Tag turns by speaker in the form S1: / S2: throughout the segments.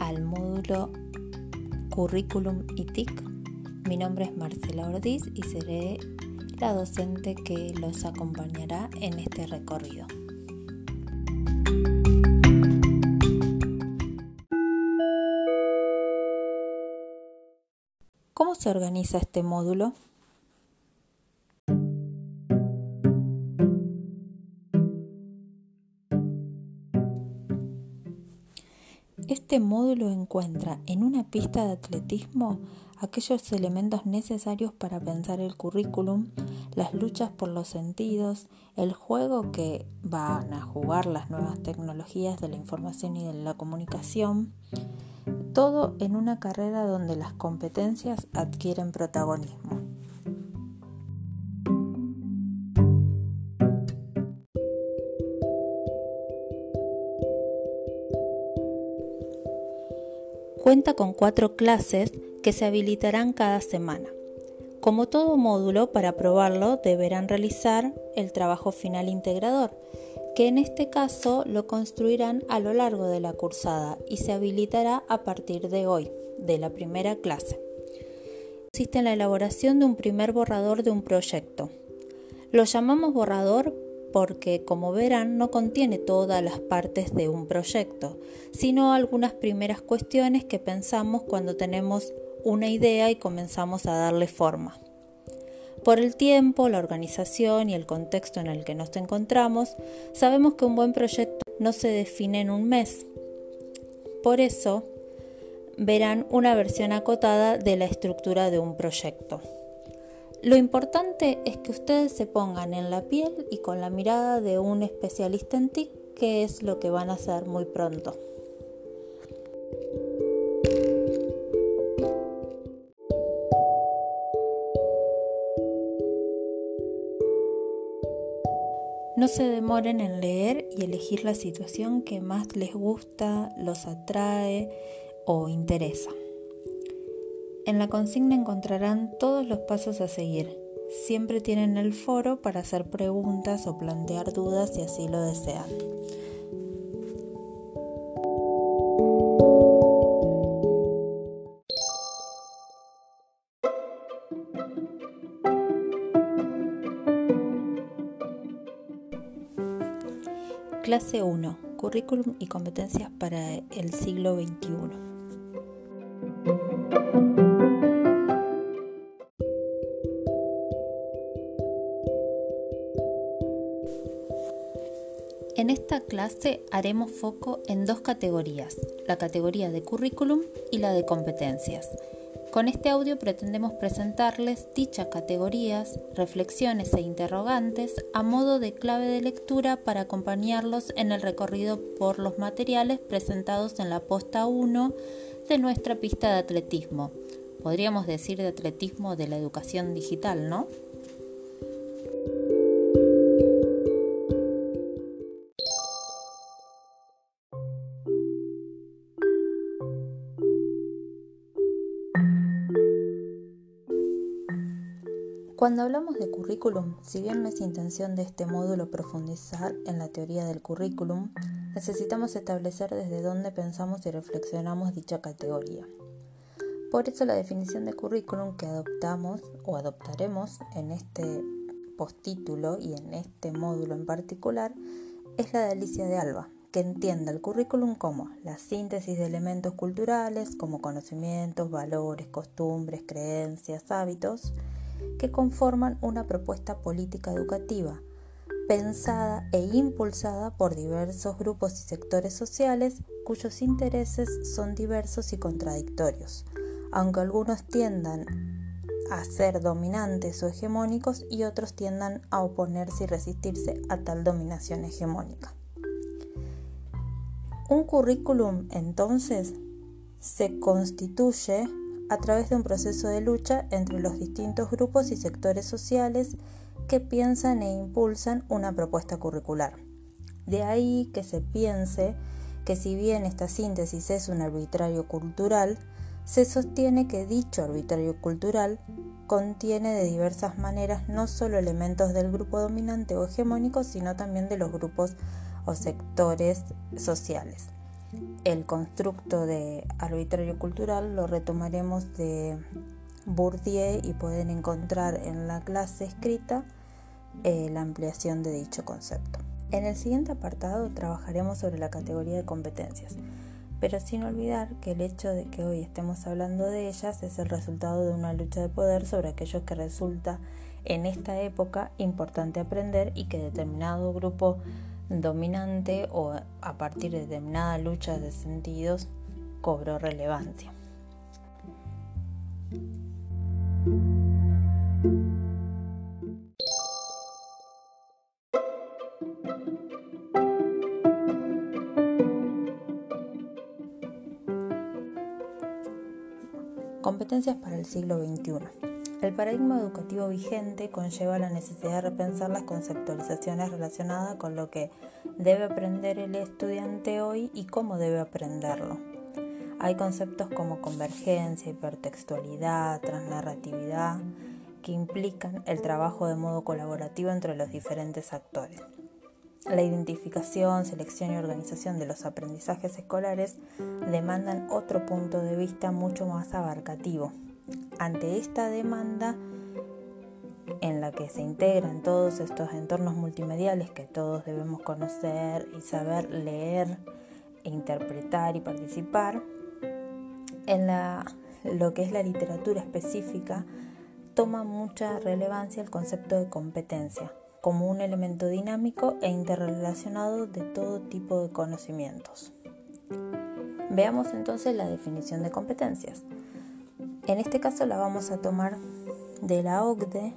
S1: al módulo Curriculum y TIC. Mi nombre es Marcela Ortiz y seré la docente que los acompañará en este recorrido. ¿Cómo se organiza este módulo? Este módulo encuentra en una pista de atletismo aquellos elementos necesarios para pensar el currículum, las luchas por los sentidos, el juego que van a jugar las nuevas tecnologías de la información y de la comunicación, todo en una carrera donde las competencias adquieren protagonismo. Cuenta con cuatro clases que se habilitarán cada semana. Como todo módulo, para probarlo deberán realizar el trabajo final integrador, que en este caso lo construirán a lo largo de la cursada y se habilitará a partir de hoy, de la primera clase. Consiste en la elaboración de un primer borrador de un proyecto. Lo llamamos borrador porque, como verán, no contiene todas las partes de un proyecto, sino algunas primeras cuestiones que pensamos cuando tenemos una idea y comenzamos a darle forma. Por el tiempo, la organización y el contexto en el que nos encontramos, sabemos que un buen proyecto no se define en un mes. Por eso, verán una versión acotada de la estructura de un proyecto. Lo importante es que ustedes se pongan en la piel y con la mirada de un especialista en TIC, que es lo que van a hacer muy pronto. No se demoren en leer y elegir la situación que más les gusta, los atrae o interesa. En la consigna encontrarán todos los pasos a seguir. Siempre tienen el foro para hacer preguntas o plantear dudas si así lo desean. Clase 1. Currículum y competencias para el siglo XXI. Clase haremos foco en dos categorías, la categoría de currículum y la de competencias. Con este audio pretendemos presentarles dichas categorías, reflexiones e interrogantes a modo de clave de lectura para acompañarlos en el recorrido por los materiales presentados en la posta 1 de nuestra pista de atletismo. Podríamos decir de atletismo de la educación digital, ¿no? Cuando hablamos de currículum, si bien no es intención de este módulo profundizar en la teoría del currículum, necesitamos establecer desde dónde pensamos y reflexionamos dicha categoría. Por eso la definición de currículum que adoptamos o adoptaremos en este postítulo y en este módulo en particular es la de Alicia de Alba, que entienda el currículum como la síntesis de elementos culturales como conocimientos, valores, costumbres, creencias, hábitos, que conforman una propuesta política educativa, pensada e impulsada por diversos grupos y sectores sociales cuyos intereses son diversos y contradictorios, aunque algunos tiendan a ser dominantes o hegemónicos y otros tiendan a oponerse y resistirse a tal dominación hegemónica. Un currículum entonces se constituye a través de un proceso de lucha entre los distintos grupos y sectores sociales que piensan e impulsan una propuesta curricular. De ahí que se piense que si bien esta síntesis es un arbitrario cultural, se sostiene que dicho arbitrario cultural contiene de diversas maneras no solo elementos del grupo dominante o hegemónico, sino también de los grupos o sectores sociales. El constructo de arbitrario cultural lo retomaremos de Bourdieu y pueden encontrar en la clase escrita eh, la ampliación de dicho concepto. En el siguiente apartado trabajaremos sobre la categoría de competencias, pero sin olvidar que el hecho de que hoy estemos hablando de ellas es el resultado de una lucha de poder sobre aquello que resulta en esta época importante aprender y que determinado grupo dominante o a partir de determinada lucha de sentidos cobró relevancia. Competencias para el siglo XXI. El paradigma educativo vigente conlleva la necesidad de repensar las conceptualizaciones relacionadas con lo que debe aprender el estudiante hoy y cómo debe aprenderlo. Hay conceptos como convergencia, hipertextualidad, transnarratividad, que implican el trabajo de modo colaborativo entre los diferentes actores. La identificación, selección y organización de los aprendizajes escolares demandan otro punto de vista mucho más abarcativo. Ante esta demanda, en la que se integran todos estos entornos multimediales que todos debemos conocer y saber leer, interpretar y participar, en lo que es la literatura específica, toma mucha relevancia el concepto de competencia como un elemento dinámico e interrelacionado de todo tipo de conocimientos. Veamos entonces la definición de competencias. En este caso la vamos a tomar de la OCDE,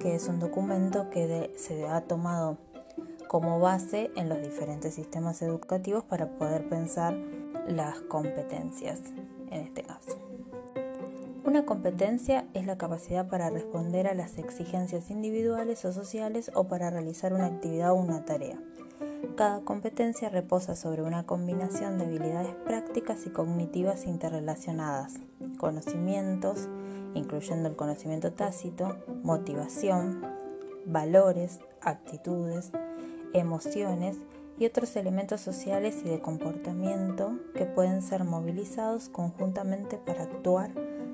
S1: que es un documento que se ha tomado como base en los diferentes sistemas educativos para poder pensar las competencias en este caso. Una competencia es la capacidad para responder a las exigencias individuales o sociales o para realizar una actividad o una tarea. Cada competencia reposa sobre una combinación de habilidades prácticas y cognitivas interrelacionadas, conocimientos, incluyendo el conocimiento tácito, motivación, valores, actitudes, emociones y otros elementos sociales y de comportamiento que pueden ser movilizados conjuntamente para actuar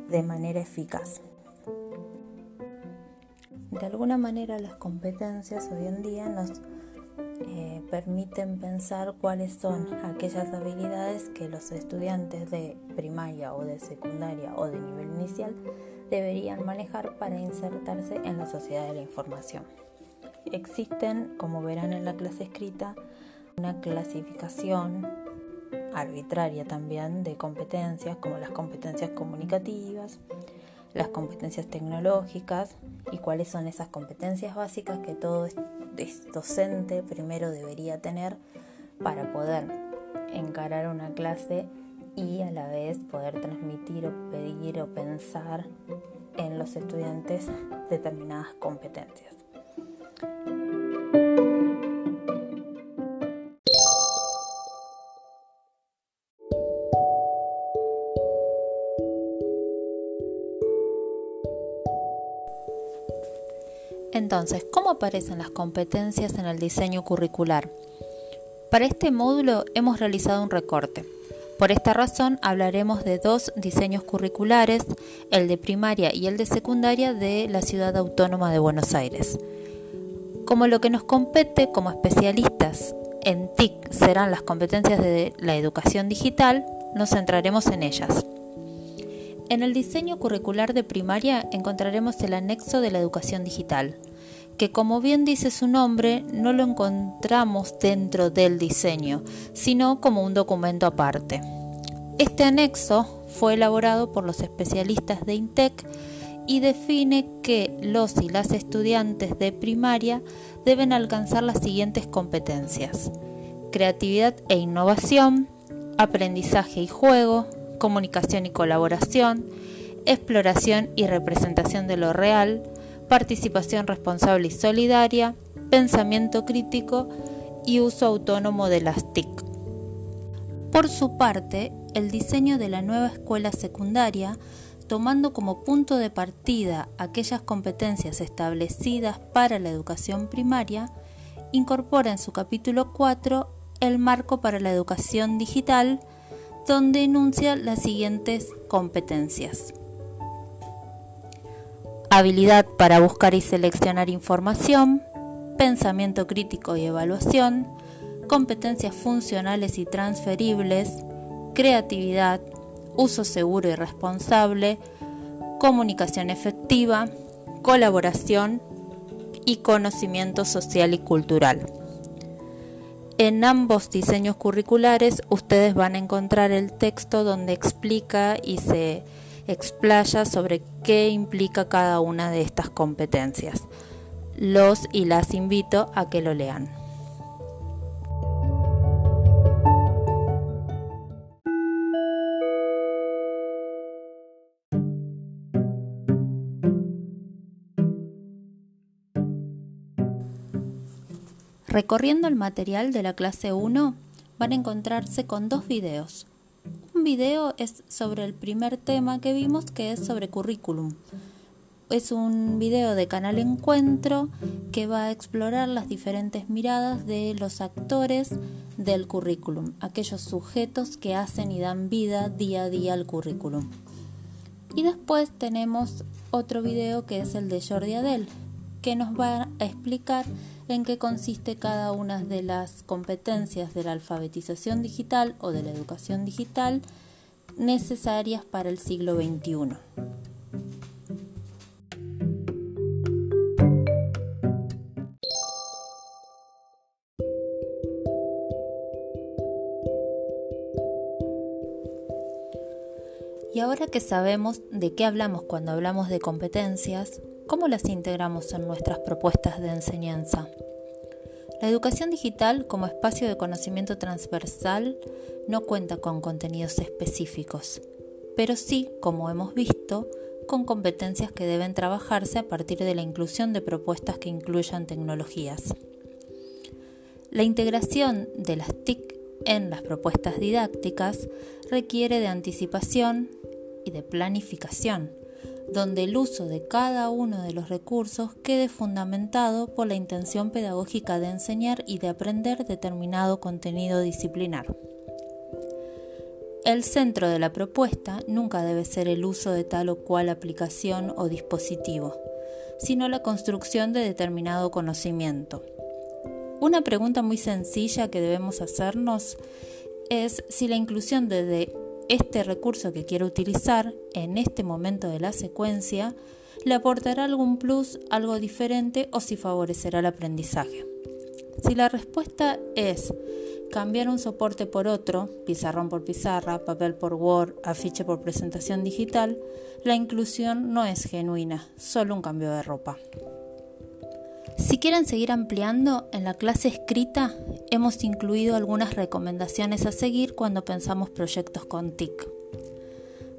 S1: de manera eficaz. De alguna manera las competencias hoy en día nos eh, permiten pensar cuáles son aquellas habilidades que los estudiantes de primaria o de secundaria o de nivel inicial deberían manejar para insertarse en la sociedad de la información. Existen, como verán en la clase escrita, una clasificación arbitraria también de competencias como las competencias comunicativas, las competencias tecnológicas y cuáles son esas competencias básicas que todo docente primero debería tener para poder encarar una clase y a la vez poder transmitir o pedir o pensar en los estudiantes determinadas competencias. Entonces, ¿cómo aparecen las competencias en el diseño curricular? Para este módulo hemos realizado un recorte. Por esta razón hablaremos de dos diseños curriculares, el de primaria y el de secundaria de la Ciudad Autónoma de Buenos Aires. Como lo que nos compete como especialistas en TIC serán las competencias de la educación digital, nos centraremos en ellas. En el diseño curricular de primaria encontraremos el anexo de la educación digital, que como bien dice su nombre, no lo encontramos dentro del diseño, sino como un documento aparte. Este anexo fue elaborado por los especialistas de INTEC y define que los y las estudiantes de primaria deben alcanzar las siguientes competencias. Creatividad e innovación, aprendizaje y juego, comunicación y colaboración, exploración y representación de lo real, participación responsable y solidaria, pensamiento crítico y uso autónomo de las TIC. Por su parte, el diseño de la nueva escuela secundaria, tomando como punto de partida aquellas competencias establecidas para la educación primaria, incorpora en su capítulo 4 el marco para la educación digital, donde enuncia las siguientes competencias. Habilidad para buscar y seleccionar información, pensamiento crítico y evaluación, competencias funcionales y transferibles, creatividad, uso seguro y responsable, comunicación efectiva, colaboración y conocimiento social y cultural. En ambos diseños curriculares ustedes van a encontrar el texto donde explica y se explaya sobre qué implica cada una de estas competencias. Los y las invito a que lo lean. Recorriendo el material de la clase 1 van a encontrarse con dos videos. Un video es sobre el primer tema que vimos que es sobre currículum. Es un video de Canal Encuentro que va a explorar las diferentes miradas de los actores del currículum, aquellos sujetos que hacen y dan vida día a día al currículum. Y después tenemos otro video que es el de Jordi Adel, que nos va a explicar en qué consiste cada una de las competencias de la alfabetización digital o de la educación digital necesarias para el siglo XXI. Y ahora que sabemos de qué hablamos cuando hablamos de competencias, ¿Cómo las integramos en nuestras propuestas de enseñanza? La educación digital como espacio de conocimiento transversal no cuenta con contenidos específicos, pero sí, como hemos visto, con competencias que deben trabajarse a partir de la inclusión de propuestas que incluyan tecnologías. La integración de las TIC en las propuestas didácticas requiere de anticipación y de planificación donde el uso de cada uno de los recursos quede fundamentado por la intención pedagógica de enseñar y de aprender determinado contenido disciplinar. El centro de la propuesta nunca debe ser el uso de tal o cual aplicación o dispositivo, sino la construcción de determinado conocimiento. Una pregunta muy sencilla que debemos hacernos es si la inclusión de este recurso que quiero utilizar en este momento de la secuencia le aportará algún plus, algo diferente o si favorecerá el aprendizaje. Si la respuesta es cambiar un soporte por otro, pizarrón por pizarra, papel por Word, afiche por presentación digital, la inclusión no es genuina, solo un cambio de ropa. Si quieren seguir ampliando, en la clase escrita hemos incluido algunas recomendaciones a seguir cuando pensamos proyectos con TIC.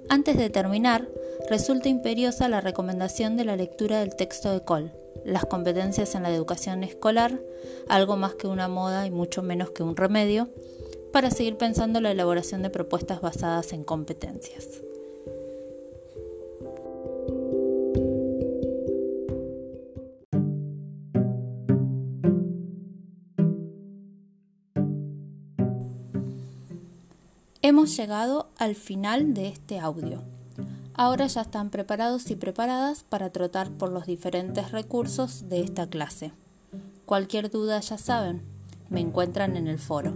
S1: Antes de terminar, resulta imperiosa la recomendación de la lectura del texto de Cole, las competencias en la educación escolar, algo más que una moda y mucho menos que un remedio, para seguir pensando la elaboración de propuestas basadas en competencias. Hemos llegado al final de este audio. Ahora ya están preparados y preparadas para trotar por los diferentes recursos de esta clase. Cualquier duda ya saben, me encuentran en el foro.